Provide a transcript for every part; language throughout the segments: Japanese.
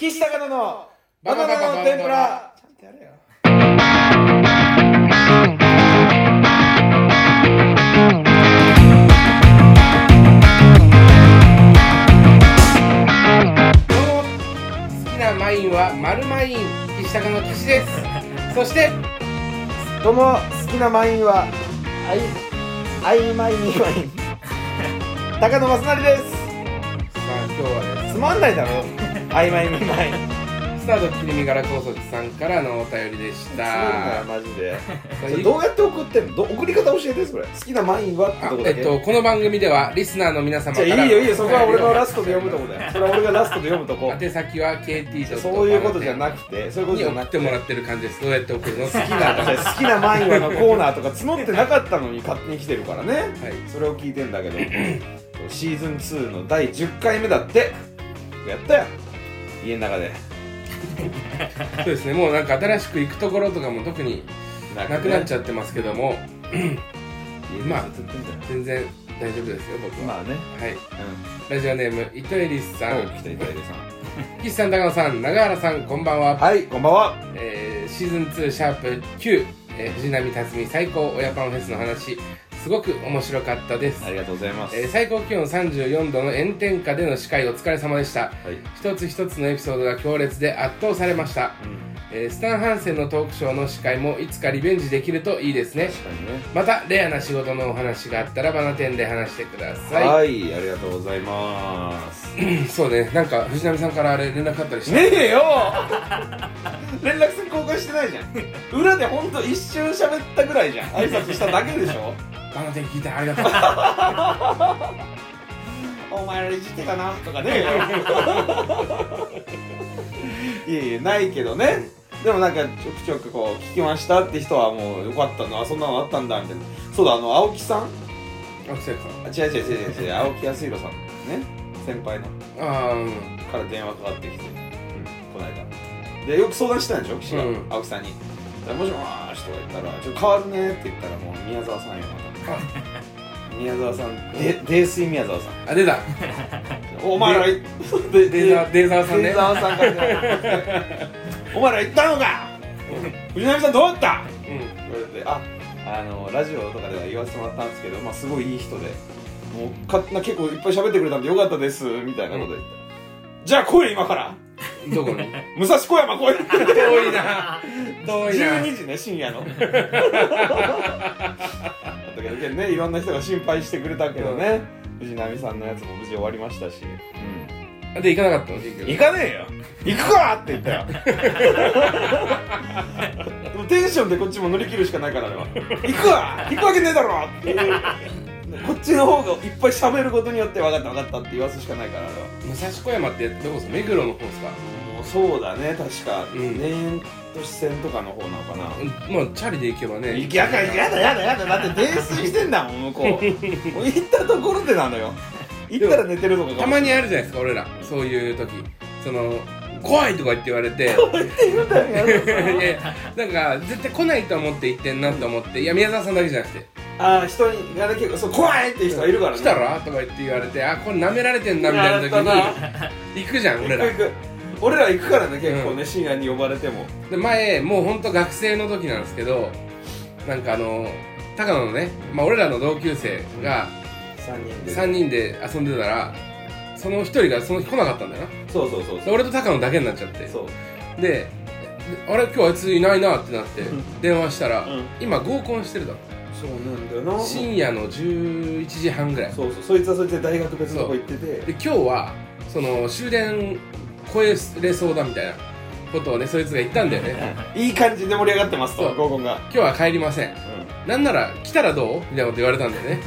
岸高野のバナナの天ぷら。ちゃんとやれよ。どうも好きなマインはマルマイン岸高の岸です。そしてどうも好きなマインはアイアイマイニーマイン。高野正成です。さあ今日はねつまんないだろ。アイマイニーマインスタート切り身柄高卒さんからのお便りでした。マジで。どうやって送ってんの？ど送り方教えてそれ好きなマインはってあとこだけえっとこの番組ではリスナーの皆様かいいよいいよ。そこは俺のラストで読むとこ。だ よそれは俺がラストで読むとこ。宛先は KT. そういうことじゃなくてそういうことにじゃなくて。送ってもらってる感じですどうやって送るの？好きな 好きなマインはのコーナーとか募ってなかったのに勝手に来てるからね。はい。それを聞いてんだけど。シーズン2の第10回目だって。やったよ家の中で。そうですね。もうなんか新しく行くところとかも特になくなっちゃゃってますけども。まあ全然大丈夫ですよ僕は、まあね。はい。うん。ラジオネーム糸エリスさん。さ岸さん高野さん永原さんこんばんは、はいこんばんは。えーシーズン2シャープ9、えー藤波辰巳最高親パンフェスの話すごく面白かったです。ありがとうございます。えー最高気温34度の炎天下での司会お疲れ様でした。はい。一つ一つのエピソードが強烈で圧倒されました、えースタン・ハンセンのトークショーの司会もいつかリベンジできるといいですね。確かにね。またレアな仕事のお話があったらバナテンで話してください、はいありがとうございます。そうね。なんか藤波さんからあれ連絡あったりしてねえよ。連絡先交換してないじゃん。裏でほんと一瞬喋ったぐらいじゃん。挨拶しただけでしょバナテン聞いてありがとう。お前らいじってたなとかね。いやいやないけどね。でもなんかちょくちょくこう聞きましたって人はもうよかったなそんなのあったんだみたいな。そうだあの青木さん？あそうやあ違う違う違う違う。青木康弘さんね。先輩の。ああうん。から電話かかってきて、この間。でよく相談してたんでしょ？岸が、うん。青木さんに。でもしもーしとか言ったら「ちょっと変わるね」って言ったらもう宮沢さんよまた宮沢さんで泥酔宮沢さん。あ出た。お前らいデーザーデーザーさんねデーザーさんからお前ら行ったのか。藤波さんどうだった？うん。言われてああのラジオとかでは言わせてもらったんですけど、まあ、すごいいい人で。もうかな結構いっぱい喋ってくれたんでよかったですみたいなこと言った。ら、じゃあ来い今から。どこに？武蔵小山来い。遠いな遠いな。12時ね深夜の。だけどねいろんな人が心配してくれたけどね、藤波さんのやつも無事終わりましたし、で行かなかったの？行かねえよ。行くかって言ったよ。でもテンションでこっちも乗り切るしかないからあれは。行くわ！行くわけねえだろっていう。こっちの方がいっぱい喋ることによって分かった分かったって言わすしかないからあれは。武蔵小山ってどこですか目黒の方ですか？もうそうだね確か、うん。田園都市線とかの方なのかな、うんもうチャリで行けばね。いやだやだやだやだ。だって泥酔してんだもん向こう。もう行ったところでなのよ。行ったら寝てるとかたまにあるじゃないですか俺ら。そういう時。その怖いとか言って言われて。いやいやなんか絶対来ないと思って行ってんなと思って。いや宮沢さんだけじゃなくて。ああ人にがね結構そう怖いっていう人がいるからね。来たら？とか言って言われてあこれ舐められてんなみたいな時に行くじゃん俺ら。行く行く俺ら行くからね結構ね、深夜に呼ばれても。で前もうほんと学生の時なんですけどなんかあの高野のね、まあ、俺らの同級生が3人で。3人で遊んでたらその1人がその日来なかったんだよな。そうそうそうそう。で俺と高野だけになっちゃって。そう。でであれ今日あいついないなってなってうん。電話したら、うん。今合コンしてるだろ。そうなんだよな。深夜の11時半ぐらい。そうそうそいつはそいつで大学別のとこ行ってて。で今日はその終電超えれそうだみたいなことをねそいつが言ったんだよね。いい感じで盛り上がってますとそう。合コンが、今日は帰りません。なんなら来たらどうみたいなこと言われたんだよね。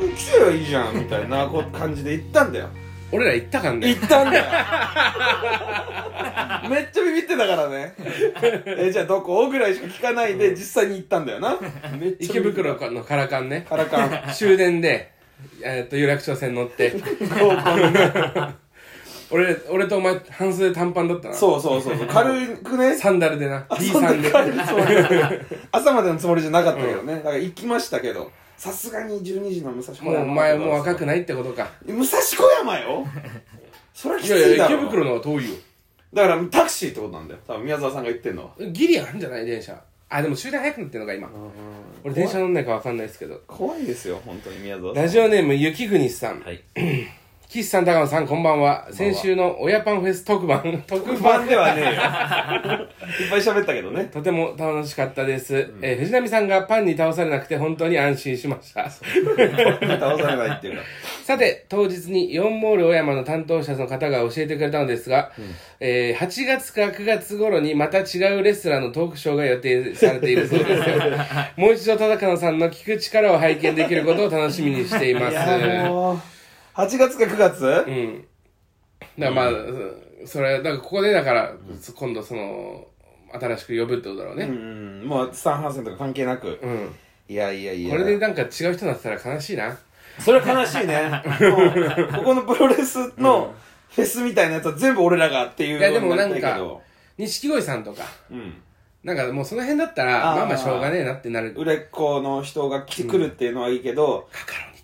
うん、来てりゃいいじゃんみたいなこう感じで行ったんだよ。俺ら行ったかんね行ったんだよ。めっちゃビビってたからね。えじゃあどこぐらいしか聞かないで実際に行ったんだよな。めっちゃ池ビビっ袋のカラカンね。カラカン。終電で、えー、と有楽町線乗って。合コンね俺俺とお前半袖短パンだったな。そうそうそうそう。軽くね。サンダルでな。B そんなさんで朝までのつもりじゃなかったけどね、だから行きましたけど。さすがに12時の武蔵小山もうお前もう若くないってことか。武蔵小山よ。それはきいやいやついだろ池袋の方が遠いよ。だからタクシーってことなんだよ。多分宮沢さんが言ってんのは。ギリあるんじゃない電車。あでも終電早くなってんのか今。俺電車乗んないか分かんないですけど。怖いですよ本当に宮沢さん。ラジオネーム雪国さん。はい 岸さん高野さんこんばんは。先週の親パンフェス特番。特不番安ではねえよ。いっぱい喋ったけどね。とても楽しかったです、えー藤波さんがパンに倒されなくて本当に安心しました。倒されないっていうか。さて当日に4モール小山の担当者の方が教えてくれたのですが、えー8月か9月頃にまた違うレスラーのトークショーが予定されているそうです。もう一度忠野さんの聞く力を拝見できることを楽しみにしています8月か9月？うん。だからまあ、それ、だからここでだから、今度その、新しく呼ぶってことだろううね。んもうスタンハンセンとか関係なくうん。いやいやいやこれでなんか違う人になってたら悲しいな。それは悲しいねもう ここのプロレスのフェスみたいなやつは全部俺らがっていういやでもなんか錦鯉さんとか、うんなんかもうその辺だったら、あーまあまあしょうがねえなってなる。売れっ子の人が来てくるっていうのはいいけど、カカロ。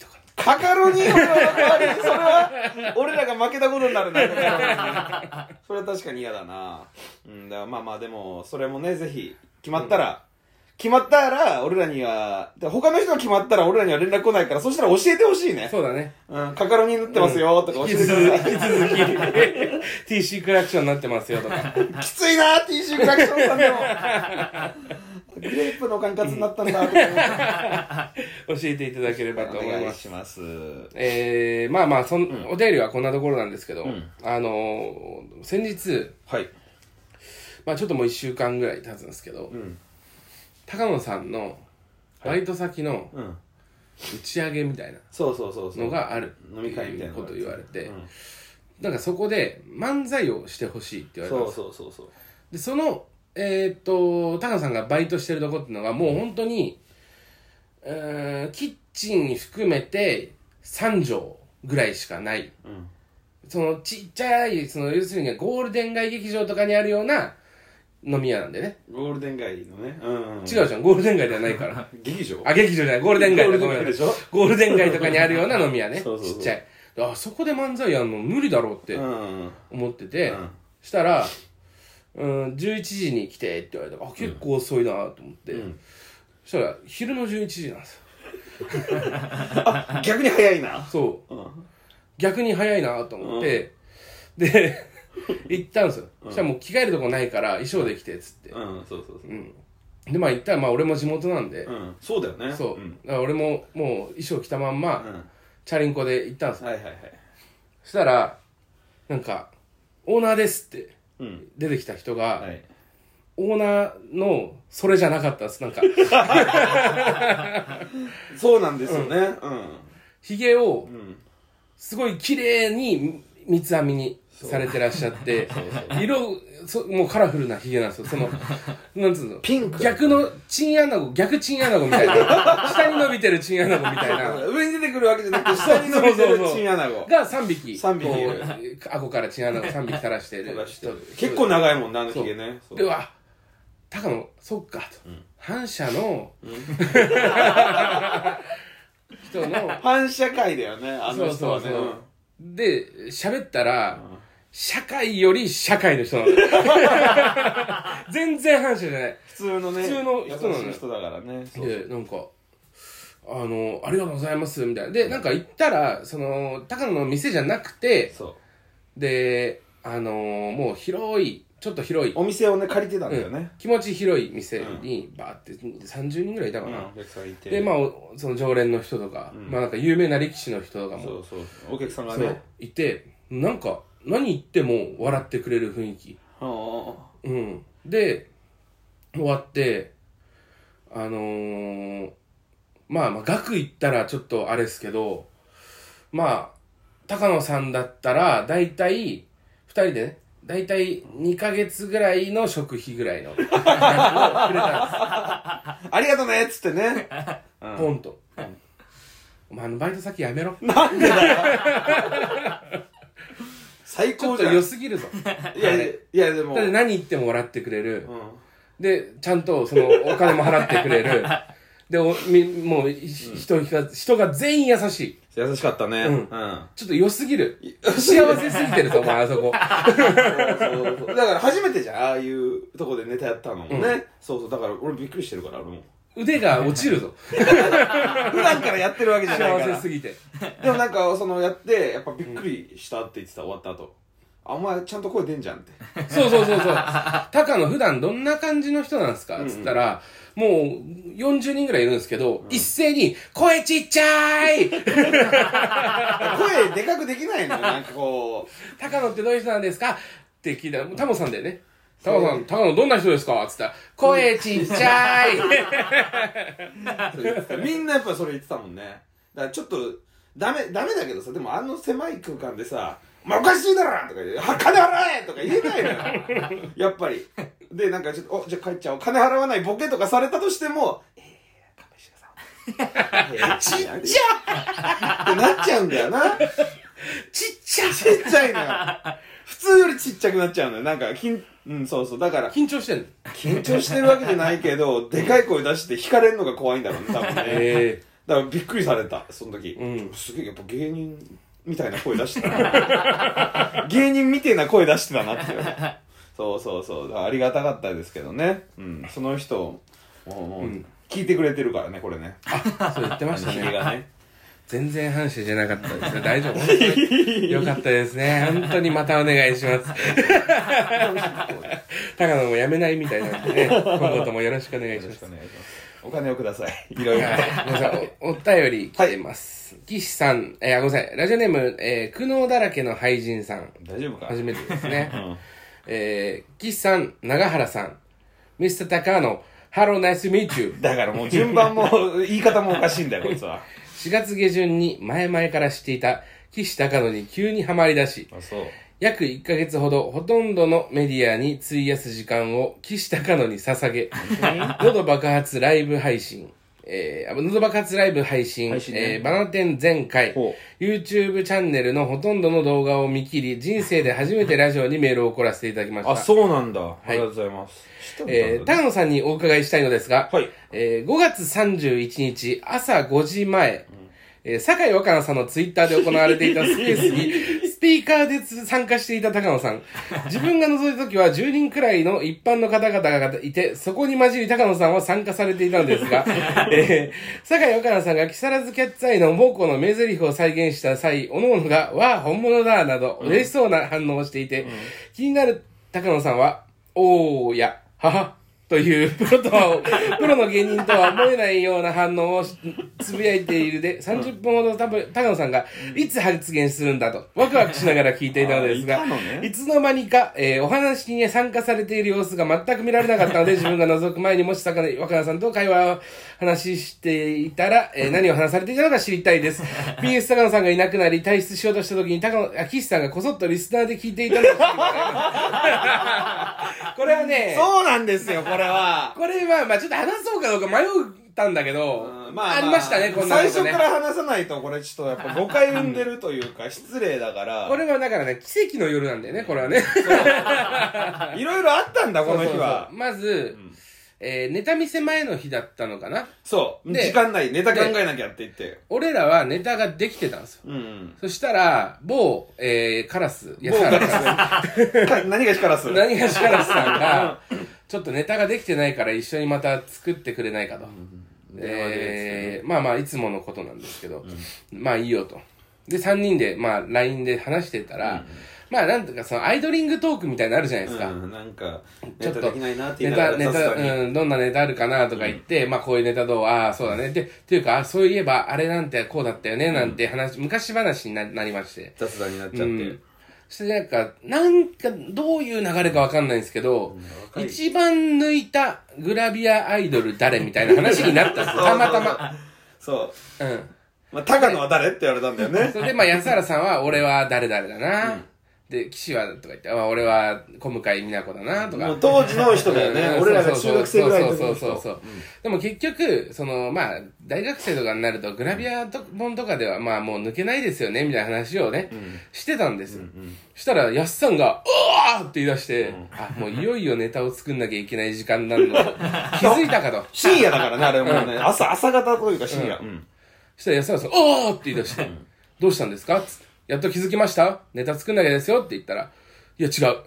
カカロニ俺はそれは俺らが負けたことになるな。それは確かに嫌だな。うんだまあまあでもそれもねぜひ決まったら、決まったら俺らにはで他の人が決まったら俺らには連絡来ないからそしたら教えてほしいね。そうだね。うん、カカロニ塗ってますよとか教えてください、引き続き、TC クラクションになってますよとか。きついな TC クラクションさんでもグレープの管轄になったんだとか教えていただければとお願思います。いしますえー、まあまあそん、お便りはこんなところなんですけど、ん。あのー先日、はい。まあちょっともう1週間ぐらい経つんですけど、うん。高野さんのバイト先のうん。打ち上げみたいなそうそうそうそうのがある飲み会みたいなことを言われて、うん。なんかそこで漫才をしてほしいって言われたんですでそのえーっと高野さんがバイトしてるとこっていうのがもう本当に、えーキッチン含めて3畳ぐらいしかない。うん。そのちっちゃいその要するにゴールデン街劇場とかにあるような飲み屋なんでね。ゴールデン街のね、うんうん、違うじゃん。ゴールデン街ではないから。劇場？あ劇場じゃない。ゴールデン街 ゴールだごめんデン街でしょ？ゴールデン街とかにあるような飲み屋ね。そうそうそう。ちっちゃい。あそこで漫才やんの無理だろうってうんうん。思ってて、うん。したら、うん、11時に来てって言われたからあ結構遅いなと思って、うん。そしたら昼の11時なんですよ。逆に早いな。そう。うん。逆に早いなと思って、で 行ったんですよ、そしたらもう着替えるとこないから衣装で来てっつって、うんそうそうそう。うん。でまあ行ったらまあ俺も地元なんで、うん。そうだよね。そう、ん。だから俺ももう衣装着たまんま、うん。チャリンコで行ったんですよ。はいはいはい。そしたらなんか「オーナーです」ってうん。出てきた人が、はい。オーナーのそれじゃなかったですなんか。そうなんですよね。うん。ひげをうん。すごい綺麗に三つ編みにされてらっしゃって 色そもうカラフルなひげなんですよ。その なんつうの？ピンク。逆のチンアナゴ逆チンアナゴみたいな。下に伸びてるチンアナゴみたいな。上に出てくるわけじゃなくて下に伸びてるチンアナゴ。が3匹。三匹。こう顎からチンアナゴ3匹垂らしてる。垂らして人結構長いもんなあのひげね。でわ高野そっかと、反射の、人の反射界だよねあの人はね。そうそうそう。で喋ったら、社会より社会の人なの。全然反射じゃない。普通のね普通の人なの。よ優しい人だからね。そうでなんかあの「ありがとうございます」みたいな。でなんか行ったらその高野の店じゃなくてそう。であのもう広いちょっと広い。お店をね借りてたんだようん。ね気持ち広い店にバーって30人ぐらいいたかな、お客さんいて。でまあおその常連の人とか、まあなんか有名な力士の人とかも。そうそうお客さんがそうねいてなんか何言っても笑ってくれる雰囲気。うんうん。で終わってあのー、まあまあ額言ったらちょっとあれですけどまあ高野さんだったら大体2人でね大体2ヶ月ぐらいの食費ぐらいの額をくれたんありがとねっつってね。ですポンと、お前あのバイト先やめろ。なんでだよ 最ちょっと高じゃん良すぎるぞ いやいやでもだって何言っても笑ってくれる、うんでちゃんとそのお金も払ってくれる で、おみもう、い人が、人が全員優しい。優しかったね。うんうん。ちょっと良すぎる。幸せすぎてるぞ、お前、あそこ。そうそうだから初めてじゃん、ああいうとこでネタやったのもね。うんそうそう、だから俺びっくりしてるから、俺も。腕が落ちるぞ。普段からやってるわけじゃないから。幸せすぎて。でもなんか、そのやって、やっぱびっくりしたって言ってた、終わった後。あ、お前ちゃんと声出んじゃんって。そうそうそうそう。高野普段どんな感じの人なんですか？うんうんつったら、もう40人ぐらいいるんですけど、一斉に、声ちっちゃい 声でかくできないのよ、なんかこ高野ってどういう人なんですか？って聞いたら、タモさんだよね。タモさん、高野どんな人ですか？つったら、声ちっちゃいう。そう言ってたみんなやっぱそれ言ってたもんね。だからちょっと、ダメ、ダメだけどさ、でもあの狭い空間でさ、まあ、おかしいだろとか言って、は金払えとか言えないのよ。やっぱり。で、なんかちょっと、お、じゃあ帰っちゃおう。金払わないボケとかされたとしても、えー、勘弁してください。ちっちゃ ってなっちゃうんだよな。ちっちゃいちっちゃいのよ。普通よりちっちゃくなっちゃうのよ。なんか、きん、うん、そうそう。だから、緊張してんの？緊張してるわけじゃないけど、でかい声出して引かれるのが怖いんだろうね、多分ね。えだからびっくりされた、その時。うんすげえ、やっぱ芸人みたいな声出してたな。芸人みたいな声出してたなっていう。そうそうそう。ありがたかったですけどね。うん。その人、もう、もううん聞いてくれてるからね、これね。ー、そう言ってましたね。君がね。全然反射じゃなかったですね。大丈夫？本当によかったですね。本当にまたお願いします。高野もやめないみたいなんでね、今後ともよろしくお願いします。お金をください。いろいろ。お、お便り来てます。岸さん、えー、あごめんなさい。ラジオネーム、えー、苦悩だらけの俳人さん。大丈夫か？初めてですね う。ん。えー、岸さん、長原さん、ミスター高野、Hello, nice to meet you. だからもう順番も、言い方もおかしいんだよ、こいつは。4月下旬に前々から知っていた岸高野に急にはまり出し。約1ヶ月ほどほとんどのメディアに費やす時間を岸高野に捧げ、喉爆発ライブ配信、えー、あ喉爆発ライブ配信、配信ね。えー、バナテン全回。ほ、YouTube チャンネルのほとんどの動画を見切り、人生で初めてラジオにメールを送らせていただきました。あ、そうなんだ。ありがとうございます。えー、野さんにお伺いしたいのですが、はい。えー5月31日朝5時前、えー、酒井若菜さんのツイッターで行われていたスペースに、スピーカーでつ参加していた高野さん。自分が覗いた時は10人くらいの一般の方々がいて、そこに混じり高野さんは参加されていたのですが、えー、酒井若菜さんが木更津キャッツアイの猛虎の名台詞を再現した際、各々が、わあ、本物だ、など、嬉しそうな反応をしていて、気になる高野さんは、おーや、はは、というプロとは、プロの芸人とは思えないような反応をしつぶやいているで、30分ほど多分、高野さんがいつ発言するんだと、ワクワクしながら聞いていたのですが、あいつの間にか、えーお話に参加されている様子が全く見られなかったので、自分が覗く前にもし若菜さんと会話を話していたら、えー何を話されていたのか知りたいです。PS 坂野さんがいなくなり、退出しようとした時に、高野、あ、岸さんがこそっとリスナーで聞いていたのを知りたい。これはね、そうなんですよ、これは。これは、まあちょっと話そうかどうか迷ったんだけど、うんありましたね、こんな最ことね初から話さないと、これちょっとやっぱ誤解生んでるというか、失礼だから。これはだからね、奇跡の夜なんだよね、これはね。いろいろあったんだ、この日そうそうはそう。まず、えーネタ見せ前の日だったのかな？そう。で時間ない。ネタ考えなきゃって言って。俺らはネタができてたんですよ。うんうん。そしたら、某、えー、カラス、某カラスか 何がしからす何がしカラスさんが、ちょっとネタができてないから一緒にまた作ってくれないかと。えー、まあまあ、いつものことなんですけど、まあいいよと。で、3人で、まあ、LINE で話してたら、まあ、なんとか、その、アイドリングトークみたいなのあるじゃないですか。うん、なんか、ちょっとネタできないなって言ネタ、ネタ、うん、どんなネタあるかなとか言って、まあこういうネタどうああ、そうだね。で、っていうか、あそういえば、あれなんてこうだったよね、なんて話、昔話にななりまして。雑談になっちゃって。うんそしてなんか、なんか、どういう流れかわかんないんですけど、若い一番抜いたグラビアアイドル誰みたいな話になったんですよ。たまたま。そう。うん。まあ、高野は誰って言われたんだよねそ。れで、まあ、安原さんは、俺は誰々だな。で、岸は、とか言って、あ俺は小向井美奈子だな、とか。当時の人だよね。うん俺らが中学生ぐらいの時のそうそうそうそう人。でも結局、その、まあ、大学生とかになると、グラビアと本とかでは、まあもう抜けないですよね、みたいな話をね、してたんですよ。したら、やっさんが、うわーって言い出して、あ、もういよいよネタを作んなきゃいけない時間なの 気づいたかと。深夜だからね、あれもうね。朝、朝方というか深夜。うん。そしたら安原さん、おーって言い出して、どうしたんですか？つってやっと気づきました？ネタ作んなきゃですよ？って言ったら、いや違う。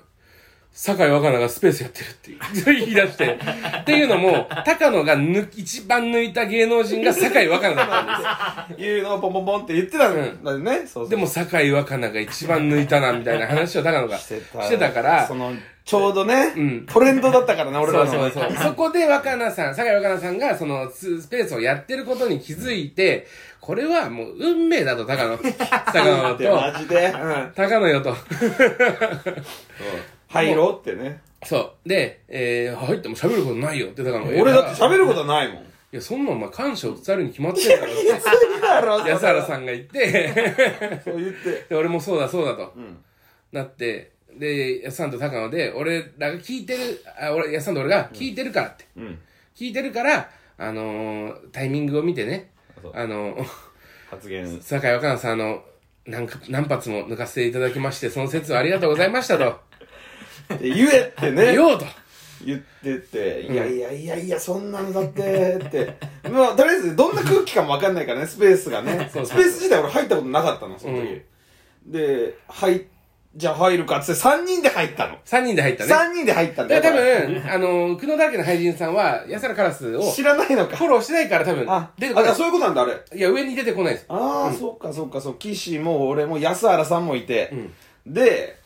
酒井若菜がスペースやってるっていう 言い出して。っていうのも、高野が抜一番抜いた芸能人が酒井若菜だったんです。いうのをポンポンポンって言ってたんだよね。そうそうでも酒井若菜が一番抜いたな、みたいな話を高野がしてたから、その、ちょうどね、んトレンドだったからね、俺らの。そうそうそう。そこで若菜さん、酒井若菜さんがそのススペースをやってることに気づいて、これはもう運命だと高野。高野ってマと、ジで？うん。高野よと。入ろうってね。そう。で、えー、入っても喋ることないよって高野俺だって喋ることないもん。いや、そんなんお前感謝を伝えるに決まってるからって。いいだろ、安原さんが言って、そう言って。で俺もそうだそうだと、んなって、で、安さんと高野で、俺らが聞いてる、あ、俺、安さんと俺が聞いてるからって。うん。聞いてるから、あのータイミングを見てねそう、あの、発言。酒井若菜さん、あの、何か何発も抜かせていただきまして、その説はありがとうございましたと。で言えってね。言おうと。言ってて、いやいやいやいや、そんなのだって、って。まあ、とりあえず、どんな空気かもわかんないからね、スペースがね。そうそうスペース自体俺入ったことなかったの、その時。で、入、じゃあ入るかっつって3人で入ったの。3人で入ったね。3人で入ったんだで、よ。多分、あの、久野だらけの俳人さんは、安原カラスを知らないのか。フォローしてないから多分あ、出てこないあ、。そういうことなんだ、あれ。いや、上に出てこないです。ああ、そうかそうかそう。岸も俺も安原さんもいて。で、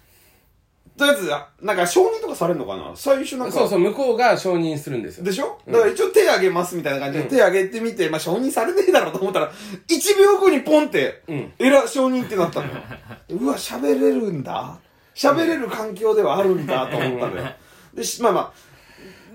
とりあえず、なんか承認とかされるのかな？最初なんか。そうそう、向こうが承認するんですよ。でしょ？だから一応手挙げますみたいな感じで手挙げてみて、まあ承認されねえだろうと思ったら、1秒後にポンって、んえら、承認ってなったのよ。うわ、喋れるんだ喋れる環境ではあるんだと思ったのよ。で、しまあま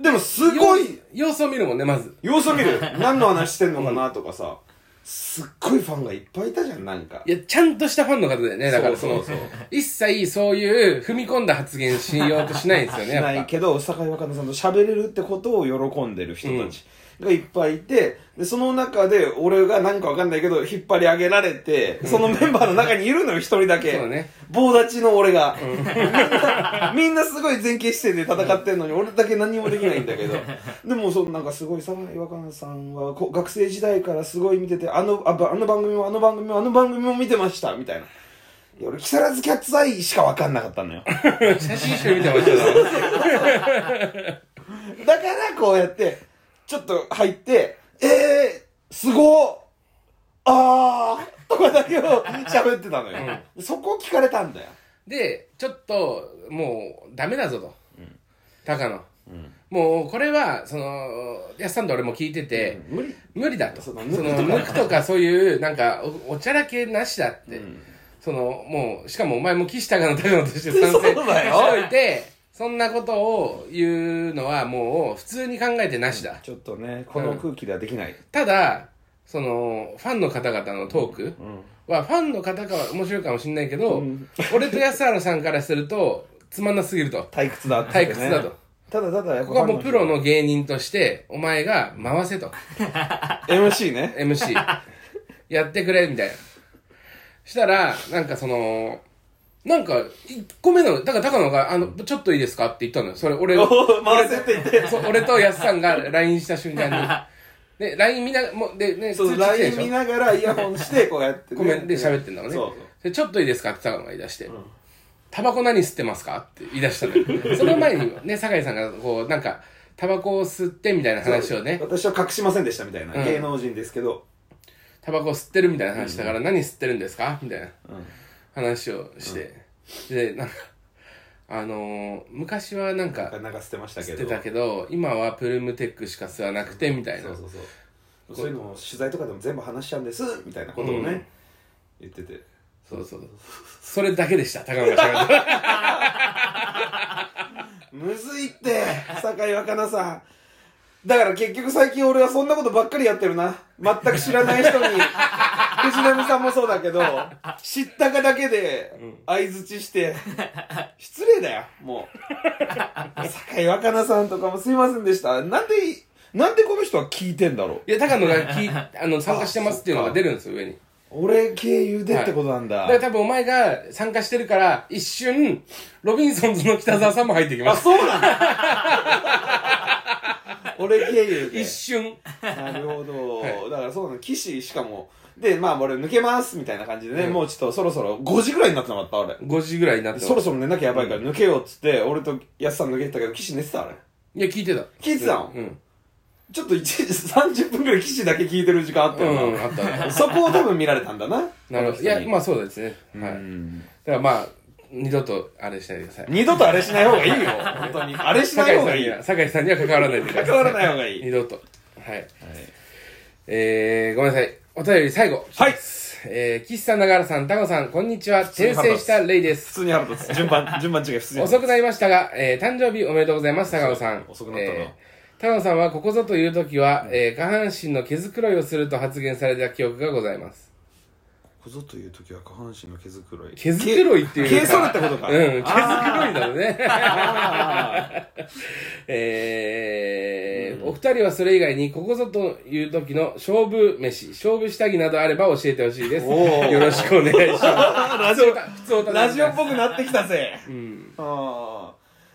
あ、でもすごい、様子を見るもんね、まず。様子を見る。何の話してんのかなとかさ、すっごいファンがいっぱいいたじゃん、なんかい。や、ちゃんとしたファンの方だよね。だからそのそうそうそう、一切そういう踏み込んだ発言しようとしないんですよね、しないやっぱ。けど、坂井若菜さんと喋れるってことを喜んでる人たちがいっぱいいて、で、その中で俺が何かわかんないけど、引っ張り上げられて、そのメンバーの中にいるのよ、一人だけ。そうね棒立ちの俺が。みんな、みんなすごい前傾姿勢で戦ってんのに、俺だけ何もできないんだけど。でも、そう、なんかすごい、坂井若菜さんはこ学生時代からすごい見てて、あの、あばあの番組も、あの番組も、あの番組も見てました、みたいな。いや俺、木更津キャッツアイしかわかんなかったのよ。写真集見てましたよ。だからこうやって、ちょっと入って、えー、すごっあーとかだけを喋ってたのよ。そこを聞かれたんだよ。で、ちょっと、もう、ダメだぞと。高野。もう、これは、その、やっさんと俺も聞いてて、無理。無理だと。その、抜くとかそういう、なんか、おおちゃらけなしだって。んその、もう、しかもお前も岸高野高野として参戦しておいて、そんなことを言うのはもう、普通に考えてなしだ。ちょっとね、この空気ではできない。ただ、その、ファンの方々のトークうん。は、ファンの方かは面白いかもしれないけど、うん俺と安原さんからすると、つまんなすぎると。退屈だ。退屈だと。ただただやっぱここはもうプロの芸人として、お前が回せと。MC ね。MC。やってくれ、みたいな。したら、なんかその、なんか、1個目の、だから高野が、あの、ちょっといいですかって言ったのよ。それ、俺、回せって言って。そう俺と安さんが LINE した瞬間に。で、LINE 見な、もう、で、ね、そう、通知来て LINE 見でしょ？ながらイヤホンして、こうやって、コメントで喋ってんだもんね。そうそう。でちょっといいですかって高野が言い出して。タバコ何吸ってますかって言い出したのよ。その前にね、酒井さんが、こう、なんか、タバコを吸ってみたいな話をね、私は隠しませんでしたみたいな。うん芸能人ですけど。タバコ吸ってるみたいな話だから、何吸ってるんですか？みたいなうん。話をして。で、なんか、あのー昔はなんか、なんか捨てましたけど。てたけど、今はプルームテックしか吸わなくて、みたいなそう。そうそうそういうのを取材とかでも全部話しちゃうんですみたいなことをね、うん言っててそうそう。それだけでした、高野が喋った。むずいって酒井若菜さんだから結局最近俺はそんなことばっかりやってるな。全く知らない人に。藤波さんもそうだけど 知ったかだけで相づちして失礼だよもう。酒井若菜さんとかもすいませんでした。なんでなんでこの人は聞いてんだろう。いや、高野がき あの参加してますっていうのが出るんですよ、上に。俺経由でってことなんだ、だから多分お前が参加してるから、一瞬、ロビンソンズの北沢さんも入ってきまあす。そうなんだ俺経由で。一瞬。なるほど、はだからそうなの。岸しかも。でまあ俺抜けますみたいな感じでね、うん。もうちょっとそろそろ5時ぐらいになってなかった俺。5時ぐらいになってます。そろそろ寝なきゃやばいから抜けようっつって、俺と安さん抜けてたけど岸寝てたあれ。いや、聞いてた。聞いてたの？うん。ちょっと1時30分ぐらい岸だけ聞いてる時間あったよな、うん、あったね。そこを多分見られたんだな。なるほど。いや、まあそうですね。はい。だうん。からまあ、二度とあれしないでください。二度とあれしない方がいいよ本当に あれしない方がいい酒井さんには、酒井さんには関わらないでください。関わらない方がいい二度と。はい。えー、ごめんなさい。お便り最後。はい。えー、岸さん、長原さん、高野さん、こんにちは。転生したレイです。普通に腹立つ順番順番違い普通に遅くなりましたが、えー、誕生日おめでとうございます、高野さん。遅くなったなえー高野さんはここぞという時は、えー、下半身の毛づくろいをすると発言された記憶がございます。こぞという時は下半身の毛づくろい。毛づくろいっていうか。毛剃るってことか。うん、毛づくろいだろうね。あ えーお二人はそれ以外にここぞという時の勝負飯、勝負下着などあれば教えてほしいです。おー。よろしくお願いします。ラジオ普通歌ラジオっぽくなってきたぜ。うん。あ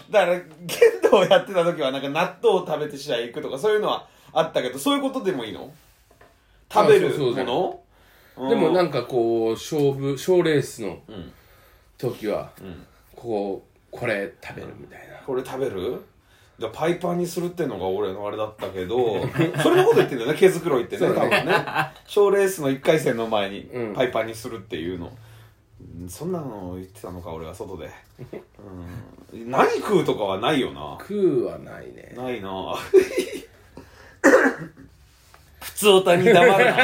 ー。だから剣道やってた時はなんか納豆を食べて試合行くとかそういうのはあったけどそういうことでもいいの？食べるあそうそうものでもなんかかこう、勝負、賞レースのうん時は、うんこう、これ食べるみたいな。これ食べる？だからパイパンにするってのが俺のあれだったけど それのこと言ってんだよね。毛づくろいってね多分ね。賞レースの1回戦の前にうん。パイパンにするっていうの、うんそんなの言ってたのか俺は外で、うん、何食うとかはないよな。食うはないね。ないな。普通おたに黙るな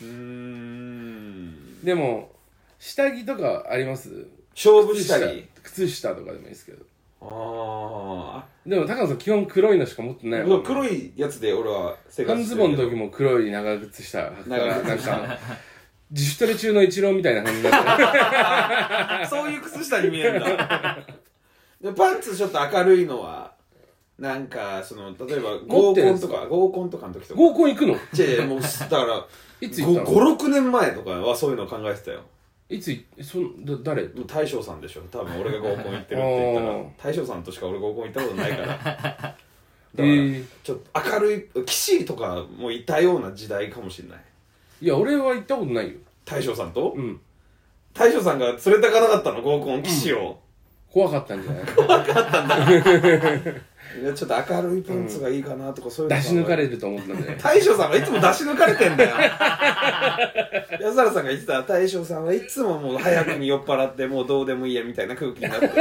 うーんでも、下着とかあります？勝負したり靴下とかでもいいですけど。あでも、高野さん基本黒いのしか持ってないもん、ね。黒いやつで俺は生活半ズボンの時も黒い長靴下履くから、長なんか、自主トレ中のイチローみたいな感じになってる。そういう靴下に見えるんだでパンツちょっと明るいのはなんかその例えば合コンとか合コンとかの時とか。合コン行くの？違う違うもうだから いつ行ったの？56年前とかはそういうの考えてたよ。いつい、そん、だ誰？と大将さんでしょ。多分俺が合コン行ってるって言ったら。大将さんとしか俺合コン行ったことないから。だからえー。ちょっと明るい騎士とかもいたような時代かもしれない。いや、俺は行ったことないよ。大将さんと？うん。大将さんが連れてかなかったの合コン騎士を、怖かったんじゃない？いやちょっと明るいパンツがいいかなとかそういうの出し抜かれると思ったんじゃない大将さんはいつも出し抜かれてんだよ。安原さんが言ってた。大将さんはいつももう早くに酔っ払ってもうどうでもいいやみたいな空気になって。ダ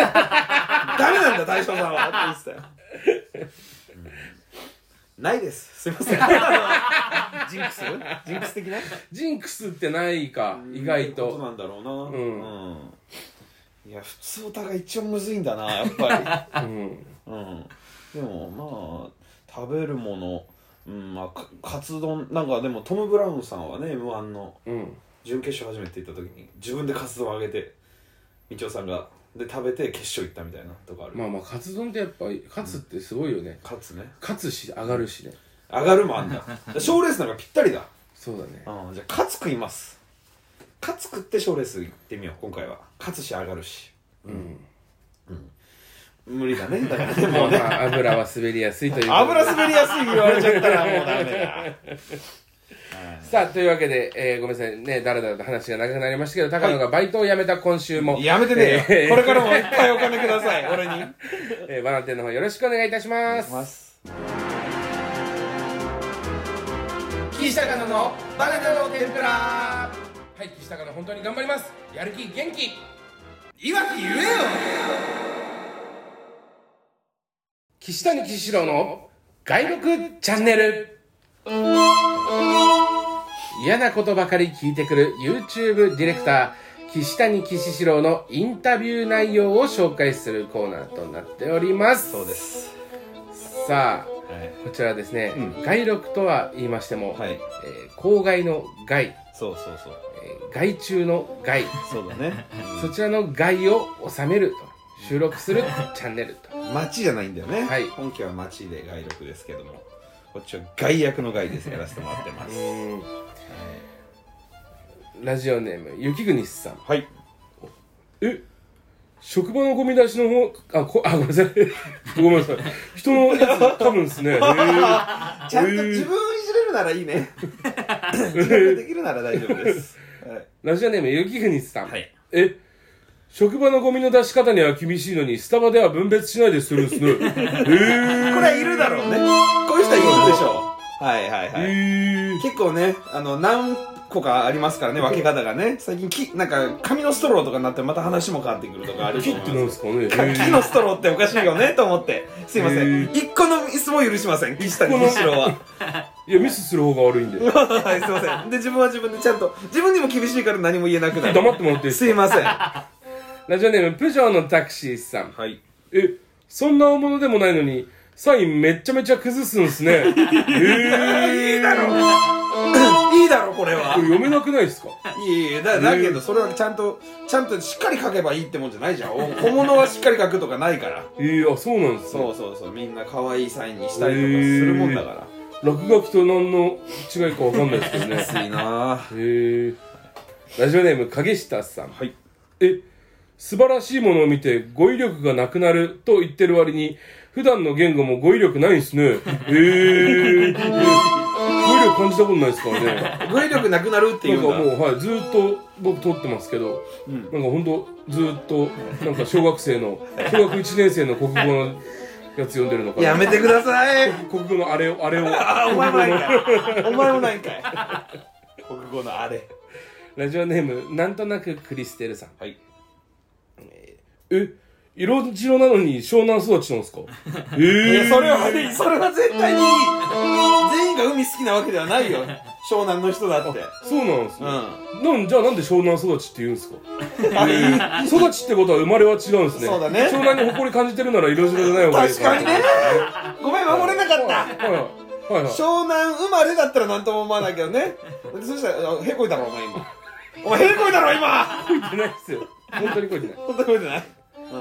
メなんだ大将さんは。って言ってたよ、うんないです。すいません。ジンクス？ジンクス的な？ジンクスってないか、意外いうことと。なんだろうな。うん。うん。いや普通お互い一応むずいんだなやっぱり。うん。うん、でもまあ食べるもの、うんまあ、かカツ丼なんかでもトム・ブラウンさんはね m 1のうん。準決勝初めて行った時に自分でカツ丼あげてみちおさんがで食べて決勝行ったみたいなとこある、まあまあ、カツ丼ってやっぱり、カツってすごいよね。カツねカツし、上がるしね。上がるもあんだ 賞レースなんかぴったりだ、そうだね。うん、じゃあカツ食いますカツ食って賞レース行ってみよう今回はカツし上がるしうん。無理だね。だからもうね。あまあ、油は滑りやすいということで。油滑りやすい言われちゃったらもうダメだ。さあ、というわけで、えーごめんなさい。ね、だらだらと話が長くなりましたけど、高野がバイトを辞めた今週も、やめてね。えよ、えーこれからもいっぱいお金ください 俺に。えーバナナ店の方よろしくお願いいたします。ます岸高野のバナナの天ぷら。はい、岸高野本当に頑張ります。やる気元気。いわき言えよ岸谷岸四郎の外録チャンネル。嫌なことばかり聞いてくる YouTube ディレクター岸谷岸四郎のインタビュー内容を紹介するコーナーとなっております。そうです。さあはい、こちらですね、うん。外録とは言いましても、はい、えー公害の害、そうそうそう。えー害虫の害。そうだね。そちらの害を収めると。収録するチャンネルと町じゃないんだよね、はい。本家は町で外録ですけども。こっちは害役の害ですやらせてもらってます。うん。ラジオネーム雪国さん。はい。え？職場のゴミ出しの方？あこあごめんなさい。ごめんなさい。人のやつ噛むんですね。へちゃんとえ自分をいじれるならいいね。自分ができるなら大丈夫です、はい。ラジオネーム雪国さん、はい。え？職場のゴミの出し方には厳しいのにスタバでは分別しないでするんですねへえこれはいるだろうね。こういう人はいるでしょ。うはいはいはい、へえ結構ねあの何個かありますからね分け方がね。最近きなんか紙のストローとかになってまた話も変わってくるとかあると木ってなんですかね。へ 木のストローっておかしいよねと思って。すいませへんー。一個のミスも許しません。岸谷一個の岸郎は。え いやミスする方が悪いんで。はいすいません。で自分は自分でちゃんと自分にも厳しいから何も言えなくなる。黙ってもらっていいですか？すいませんラジオネームプジョーのタクシーさん。はい。えそんな大物でもないのにサインめっちゃめちゃ崩すんすね。へ えいいだろ。いいだろこれは。読めなくないですか？いやいやだだけどそれはちゃんとちゃんとしっかり書けばいいってもんじゃないじゃん。お小物はしっかり書くとかないから。えー、あそうなんですね。そうそうそう。みんな可愛いサインにしたりとかするもんだから。落書きと何の違いかわかんないですけどね。安いなへえラジオネーム影下さん。はい。え素晴らしいものを見て語彙力がなくなると言ってる割に普段の言語も語彙力ないんすね。へえ語彙力感じたことないですからね。語彙力なくなるっていなうんんもう、はい、ずーっと僕撮ってますけど、うん。なんかほんとずーっとなんか小学生の小学1年生の国語のやつ読んでるのかな。やめてください。国語のあれをあれを。あ お前もないんかい。お前もないんかい。国語のあれ。ラジオネームなんとなくクリステルさん。はいえ色白なのに湘南育ちなんですか？え いー、やそれはそれは絶対に全員が海好きなわけではないよ。湘南の人だって。そうなんですね、うなんじゃあなんで湘南育ちって言うんですか？育ちってことは生まれは違うんですね。そうだね。湘南に誇り感じてるなら色白じゃない方がいい確かにね。ごめん守れなかった。はいはい。はいはい。湘南生まれだったら何とも思わないけどね。そしたらあへこいだろお前今。お前へこいだろ今。声出ないですよ。本当に声出ない。本当にこえてない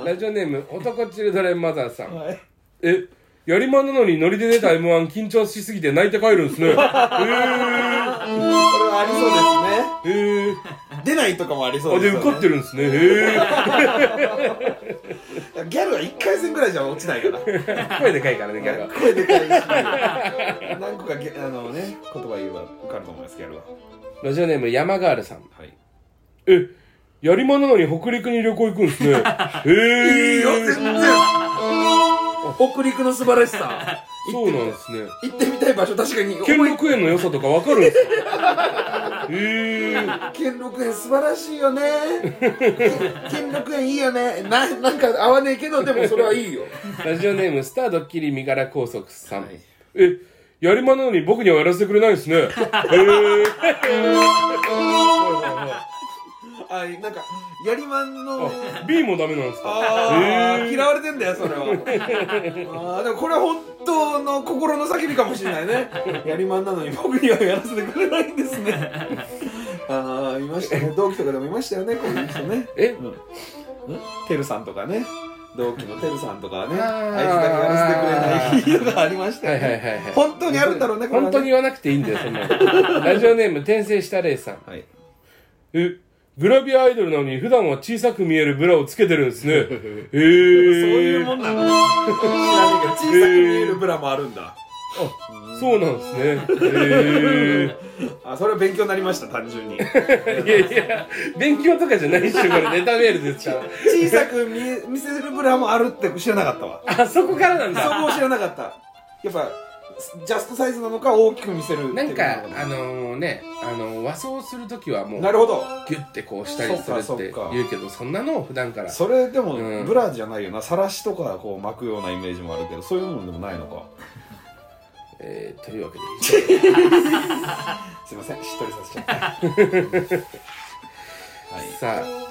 ラジオネーム男チルドレンマザーさん。はい。えやりまんなのにノリで出た m 1緊張しすぎて泣いて帰るんですね。へえそれはありそうですね。へえ出ないとかもありそあうでよ、ね、です受かってるんですね。へ ギャルは1回戦ぐらいじゃ落ちないから。え声でかいからねギャルは。声でかいし。何個かギャあのね言葉言えば受かると思いますギャルは。ラジオネーム山ガールさん。はい。えやりまんなのに北陸に旅行行くんですね。へ えいいよ全然。北陸の素晴らしさ。そうなんですね。行ってみたい場所確かに。兼六園の良さとかわかるんですか？へえ兼六園素晴らしいよね。け兼六園いいよね。ななんか合わねえけどでもそれはいいよ。ラジオネームスタードッキリ身柄拘束さん、はい。えやりまんなのに僕にはやらせてくれないんですね。へあなんかやりまんの。え B もダメなんですか？ああ、嫌われてんだよそれは。あーでもこれは本当の心の叫びかもしれないね。やりまんなのに僕にはやらせてくれないんですね。ああいましたね。同期とかでもいましたよねこういう人ね。え？うん。てるさんとかね。同期のてるさんとかはねあいつだけやらせてくれないのがありましたはいよね、はいはいはい。本当にあるんだろうねこれはね。本当に言わなくていいんだよそんなの。ラジオネーム転生したレイさん。はい。え？グラビアアイドルなのに普段は小さく見えるブラをつけてるんですね。へえそういうもんなの？知らねえけど小さく見えるブラもあるんだ。そうなんですね。へあそれは勉強になりました単純に。え いやいや勉強とかじゃないっしょこれネタメールですから。小さく見え見せるブラもあるって知らなかったわ。あそこからなんそだこを知らなかった。やっぱジャストサイズなのか大きく見せるないんかあののねあの和装するときはもうなるほど。ギュッてこうしたりするって言うけどそんなのを普段から。それでもうん。ブラじゃないよな。さらしとかこう巻くようなイメージもあるけどそういうものでもないのか。えーというわけで。すいません。しっとりさせちゃった。はい。さあ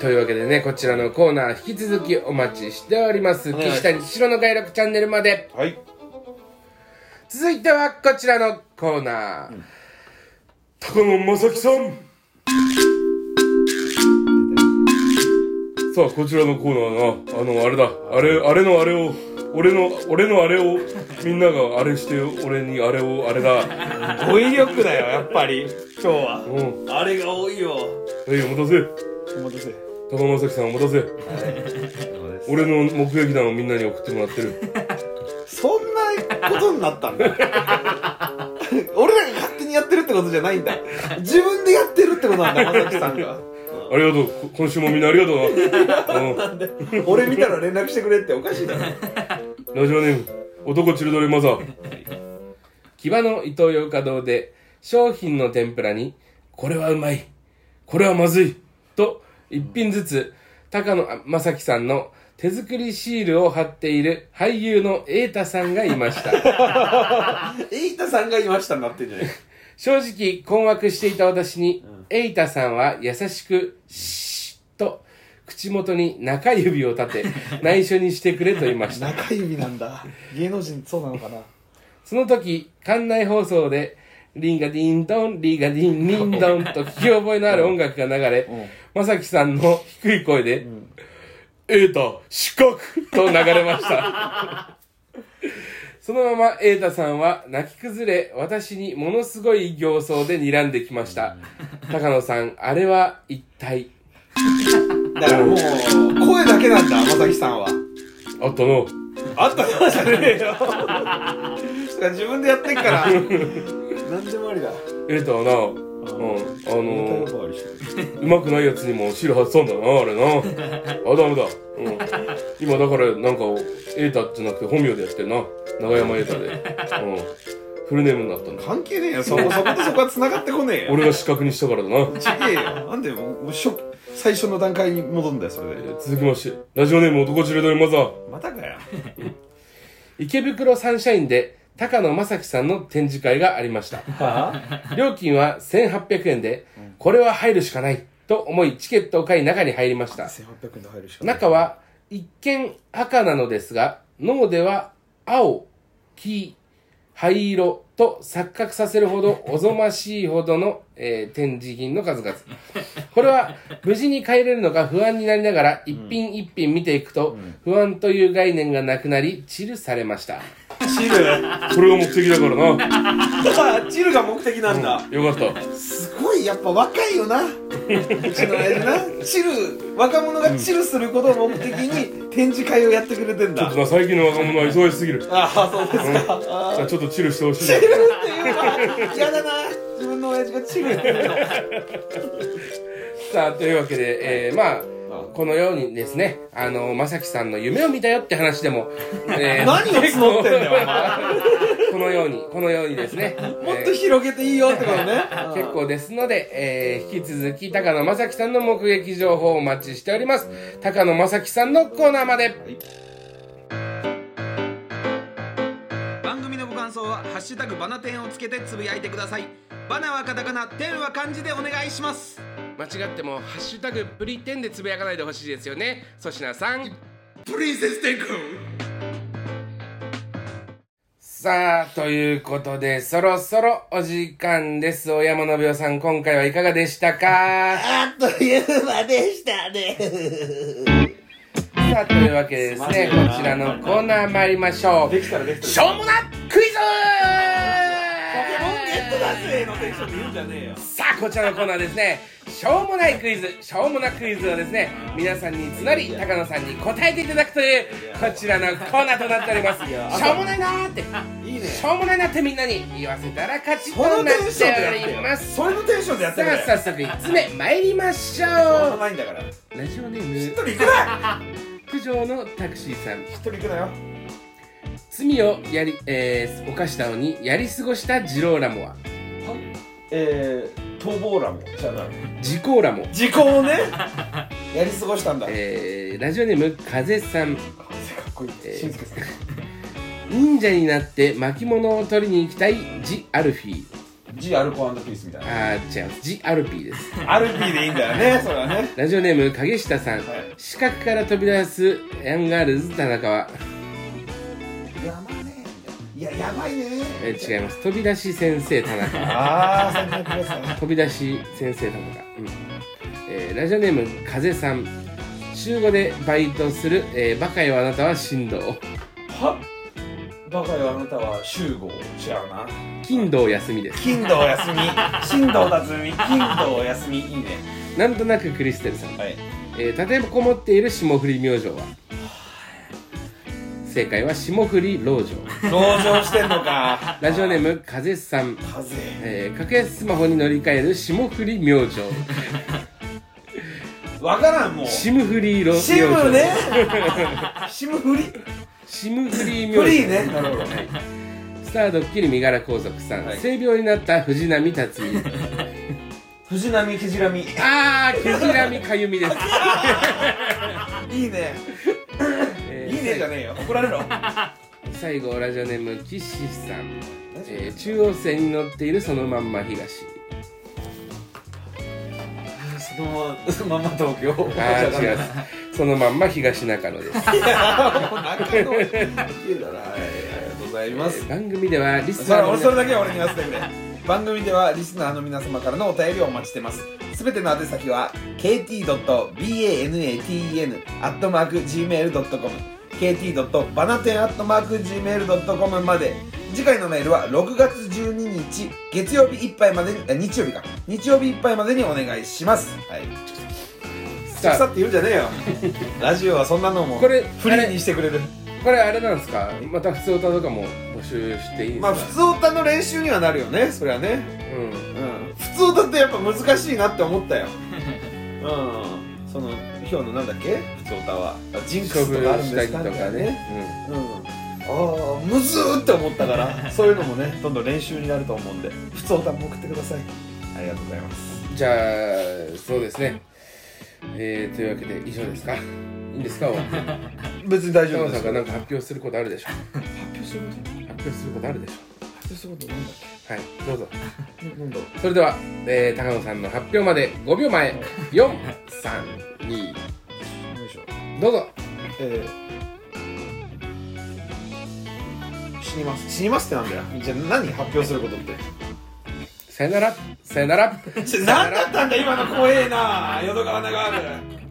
というわけでねこちらのコーナー引き続きお待ちしております。岸谷白の快楽チャンネルまで。はい続いてはこちらのコーナー、高野正樹さん。さあこちらのコーナーなあのあれだ。あれあれのあれを俺の俺のあれをみんながあれして俺にあれをあれだ。語彙力だよやっぱり。今日は。うん。あれが多いよ。はいお待たせ。お待たせ。高間正樹さんお待たせ。俺の目撃談をみんなに送ってもらってることになったんだ。俺らが勝手にやってるってことじゃないんだ。自分でやってるってことなんだまさきさんが。ありがとう。こ今週もみんなありがとうな、うん、うん俺見たら連絡してくれっておかしいだろ。ラジオネーム男チルドレンマザー。木場のイトーヨーカドーで商品の天ぷらにこれはうまいこれはまずいと一品ずつ高野正樹さんの手作りシールを貼っている俳優の瑛太さんがいました。エイタさんがいましたになってんじゃない正直困惑していた私に瑛太さんは優しくシーッと口元に中指を立て 内緒にしてくれと言いました。中指なんだ。芸能人そうなのかな？その時、館内放送で、リンガディンドン、リガディン、リンドンと聞き覚えのある音楽が流れ、まさきさんの低い声で、エータ、四角と流れました。そのまま瑛太さんは泣き崩れ、私にものすごい形相で睨んできました。高野さん、あれは一体、だからもう声だけなんだまさきさんは。あったの、あったからじゃねえよ。自分でやってっから。何でもありだ。瑛太はな、うん、あのうまくないやつにも汁発ったんだな、あれな。あ、ダメだ。うん。今だから、なんか、エータじゃなくて本名でやってるな。長山エータで。うん。フルネームになったんだ。関係ねえよそこそことそこは繋がってこねえよ俺が資格にしたからだな。ちげえよなんでもうもう初最初の段階に戻るんだよそれでえー続きまして、ラジオネーム男チルドレンマザー。またかよ池袋サンシャインで、高野正樹さんの展示会がありました。料金は1800円で、これは入るしかない。と思い、チケットを買い中に入りました。1800円で入るしかない中は一見赤なのですが脳では青黄灰色と錯覚させるほどおぞましいほどの、えー展示品の数々これは無事に帰れるのか不安になりながら一品一品見ていくと不安という概念がなくなりチルされましたチル。それが目的だからな。チルが目的なんだ。よかった。すごいやっぱ若いよな。うちの親父な。チル若者がチルすることを目的に展示会をやってくれてんだ。ちょっとな最近の若者は忙しすぎる。ああそうですか。あじゃあちょっとチルしてほしいチルっていうのは嫌だな。自分の親父がチル。っていうのさあというわけで、えー、まあこのようにですね、あの、まさきさんの夢を見たよって話でも、えー何を募ってんだよこのように、このようにですね、もっと広げていいよってことねえー 結構ですので、えー引き続き高野正樹さんの目撃情報をお待ちしております。高野正樹さんのコーナーまで。番は「ハッシュタグバナテン」をつけてつぶやいてくださいバナはカタカナテンは漢字でお願いします間違っても、ハッシュタグプリテンでつぶやかないでほしいですよね。粗品さん。プリンセステン君さあ、ということで、そろそろお時間です。大山信代さん、今回はいかがでしたか？あっという間でしたねさあ、というわけでですね、こちらのコーナー参りましょう。できたらできたら。しょうもなクイズさあ、こちらのコーナーですね、しょうもないクイズ、しょうもなクイズをですね、皆さんに募り、高野さんに答えていただくという、こちらのコーナーとなっております。しょうもないなーって、いいね。しょうもないなってみんなに言わせたら勝ちとなっております。それ。のテンションでやってさあ、早速5つ目、参りましょう。ラジオネ一ーム、人行くな九条のタクシーさん。一人行くなよ罪をやり、えー、犯したのにやり過ごしたジローラモはえー、逃亡ラモじゃな時効ラモ、時効をねやり過ごしたんだえー、ラジオネーム風さんかっこいいえーしんすけさん忍者になって巻物を取りに行きたいジ・アルフィージアルコピースみたいな。あー違う。ジ・アルピーです。アルピーでいいんだよね それはね。ラジオネーム影下さん、はい。四角から飛び出すヤンガールズ田中は、やばねいややばいね。えー違います。飛び出し先生田中。ああ最近やってください飛び出し先生田中、うん。えーラジオネーム風さん。週5でバイトする、えーバカよあなたは振動ははバカよあなたは集合違うな。金土休みです。金土休み。新藤辰巳。金土休み。いいね。なんとなくクリステルさん、はい。えー、立てこもっている霜降り明星は？正解は霜降り老女籠城してんのか。ラジオネーム風さん、風。えー、格安スマホに乗り換える霜降り明星。わからんもう。霜降り老シムね。シムフリ霜降り明星フリーね。なるほどはいスタードッキリ身柄拘束さん、はい。性病になった藤波辰巳 藤波ケジラミあー毛じらみかゆみです、いいね。えーいいねじゃねえよ。怒られろ。最後ラジオネーム岸さん、えー中央線に乗っているそのまんま東。そのまんま東京。あー違うそのまんま東中野です、中野いいだな。はいありがとうございます。番組ではリスナーの俺それだけは俺に言わせてくれ。番組ではリスナーの皆様からのお便りをお待ちしてます。すべての宛先は kt.banaten.gmail.com kt.banaten.gmail.com まで。次回のメールは6月12日月曜日いっぱいまでにあ日曜日か。日曜日いっぱいまでにお願いします。はいささって言うんじゃねえよラジオはそんなのもこれフリーにしてくれるこれあれなんですかまた普通歌とかも募集していいんですか、まあ普通歌の練習にはなるよねそれはねうんうん普通歌ってやっぱ難しいなって思ったようんその今日のなんだっけ普通歌はジンクスとかあるんですかみたいなかね、うんああむずーって思ったからそういうのもねどんどん練習になると思うんで普通歌も送ってくださいありがとうございますうん、じゃあそうですねえー、というわけで以上ですか？いいんですか？別に大丈山夫です。さんが何か発表することあるでしょ。発表すること発表することあるでし発表することなんだっょはいどうぞ。けななんだ？それでは、えー、高野さんの発表まで5秒前。432よいしょ。どうぞ。えー、死にます。死にますってなんだよ。じゃあ何発表することって？さよなら。さよなら。何だったんだ今の怖えな。淀川長春。